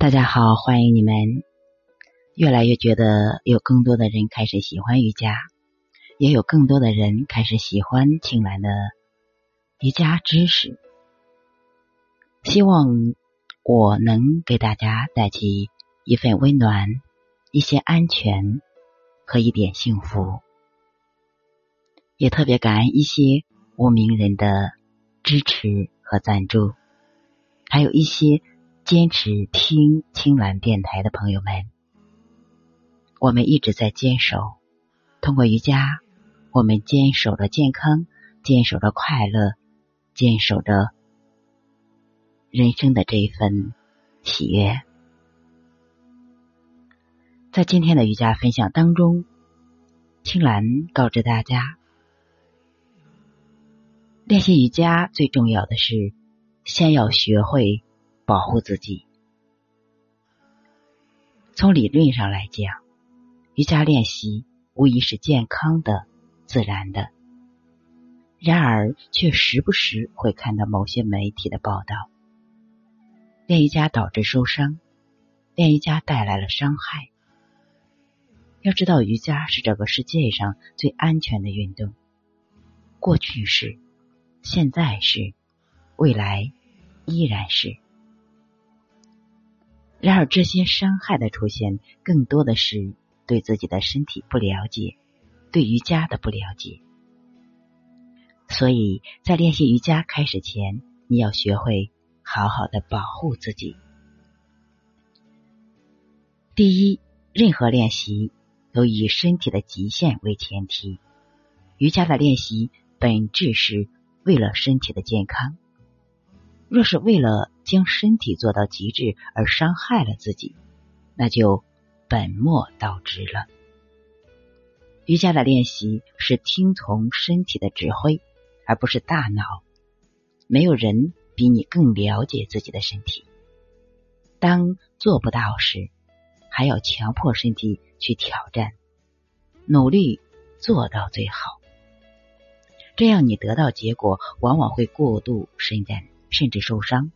大家好，欢迎你们！越来越觉得有更多的人开始喜欢瑜伽，也有更多的人开始喜欢青兰的瑜伽知识。希望我能给大家带去一份温暖、一些安全和一点幸福。也特别感恩一些无名人的支持和赞助，还有一些。坚持听青蓝电台的朋友们，我们一直在坚守。通过瑜伽，我们坚守着健康，坚守着快乐，坚守着人生的这一份喜悦。在今天的瑜伽分享当中，青蓝告知大家，练习瑜伽最重要的是，先要学会。保护自己。从理论上来讲，瑜伽练习无疑是健康的、自然的。然而，却时不时会看到某些媒体的报道：练瑜伽导致受伤，练瑜伽带来了伤害。要知道，瑜伽是这个世界上最安全的运动。过去是，现在是，未来依然是。然而，这些伤害的出现，更多的是对自己的身体不了解，对瑜伽的不了解。所以在练习瑜伽开始前，你要学会好好的保护自己。第一，任何练习都以身体的极限为前提。瑜伽的练习本质是为了身体的健康。若是为了将身体做到极致而伤害了自己，那就本末倒置了。瑜伽的练习是听从身体的指挥，而不是大脑。没有人比你更了解自己的身体。当做不到时，还要强迫身体去挑战，努力做到最好。这样你得到结果，往往会过度伸展。甚至受伤，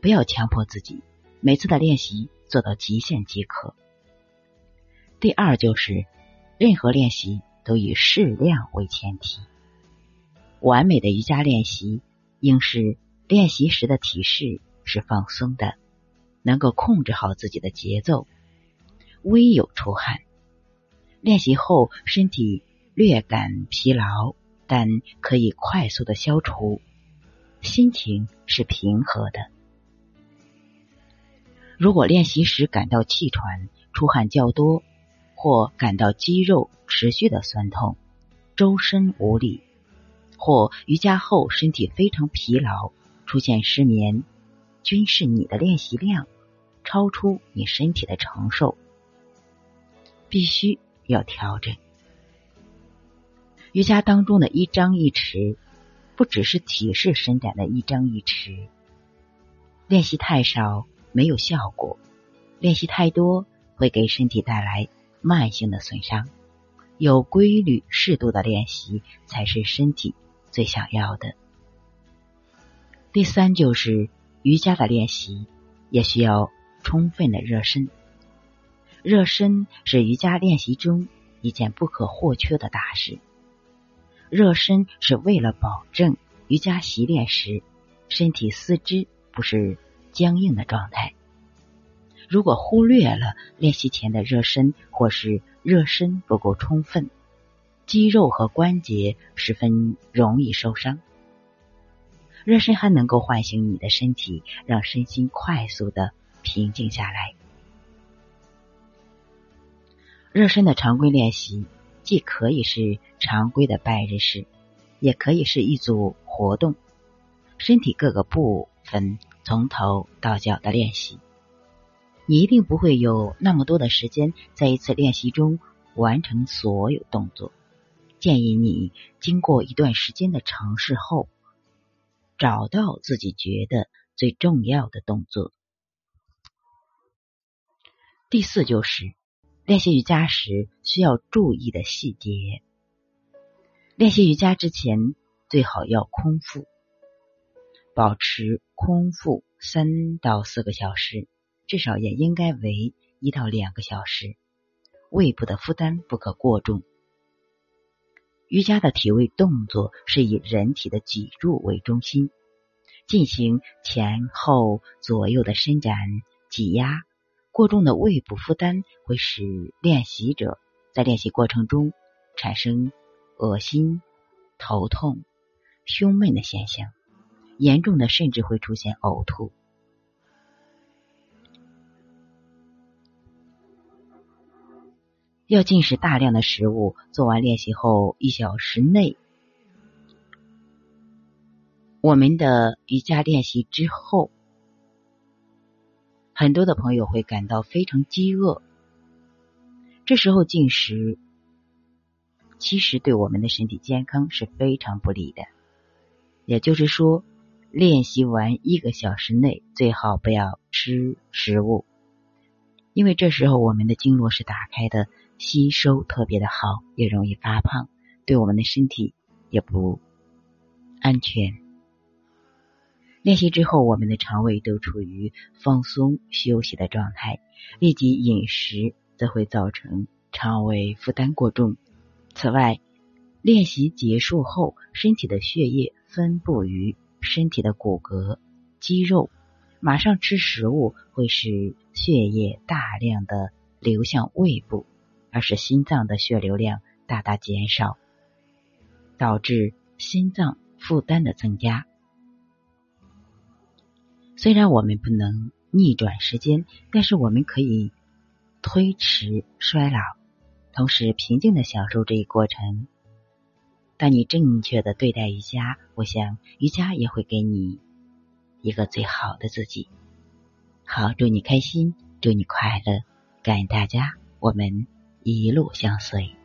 不要强迫自己，每次的练习做到极限即可。第二就是，任何练习都以适量为前提。完美的瑜伽练习应是练习时的体式是放松的，能够控制好自己的节奏，微有出汗。练习后身体略感疲劳，但可以快速的消除。心情是平和的。如果练习时感到气喘、出汗较多，或感到肌肉持续的酸痛、周身无力，或瑜伽后身体非常疲劳、出现失眠，均是你的练习量超出你身体的承受，必须要调整。瑜伽当中的一张一弛。不只是体式伸展的一张一弛，练习太少没有效果，练习太多会给身体带来慢性的损伤。有规律、适度的练习才是身体最想要的。第三就是瑜伽的练习也需要充分的热身，热身是瑜伽练习中一件不可或缺的大事。热身是为了保证瑜伽习练时身体四肢不是僵硬的状态。如果忽略了练习前的热身，或是热身不够充分，肌肉和关节十分容易受伤。热身还能够唤醒你的身体，让身心快速的平静下来。热身的常规练习。既可以是常规的拜日式，也可以是一组活动，身体各个部分从头到脚的练习。你一定不会有那么多的时间在一次练习中完成所有动作。建议你经过一段时间的尝试后，找到自己觉得最重要的动作。第四就是。练习瑜伽时需要注意的细节。练习瑜伽之前最好要空腹，保持空腹三到四个小时，至少也应该为一到两个小时。胃部的负担不可过重。瑜伽的体位动作是以人体的脊柱为中心，进行前后左右的伸展、挤压。过重的胃部负担会使练习者在练习过程中产生恶心、头痛、胸闷的现象，严重的甚至会出现呕吐。要进食大量的食物。做完练习后一小时内，我们的瑜伽练习之后，很多的朋友会感到非常饥饿。这时候进食，其实对我们的身体健康是非常不利的。也就是说，练习完一个小时内，最好不要吃食物，因为这时候我们的经络是打开的。吸收特别的好，也容易发胖，对我们的身体也不安全。练习之后，我们的肠胃都处于放松休息的状态，立即饮食则会造成肠胃负担过重。此外，练习结束后，身体的血液分布于身体的骨骼、肌肉，马上吃食物会使血液大量的流向胃部。而使心脏的血流量大大减少，导致心脏负担的增加。虽然我们不能逆转时间，但是我们可以推迟衰老，同时平静的享受这一过程。当你正确的对待瑜伽，我想瑜伽也会给你一个最好的自己。好，祝你开心，祝你快乐，感恩大家，我们。一路相随。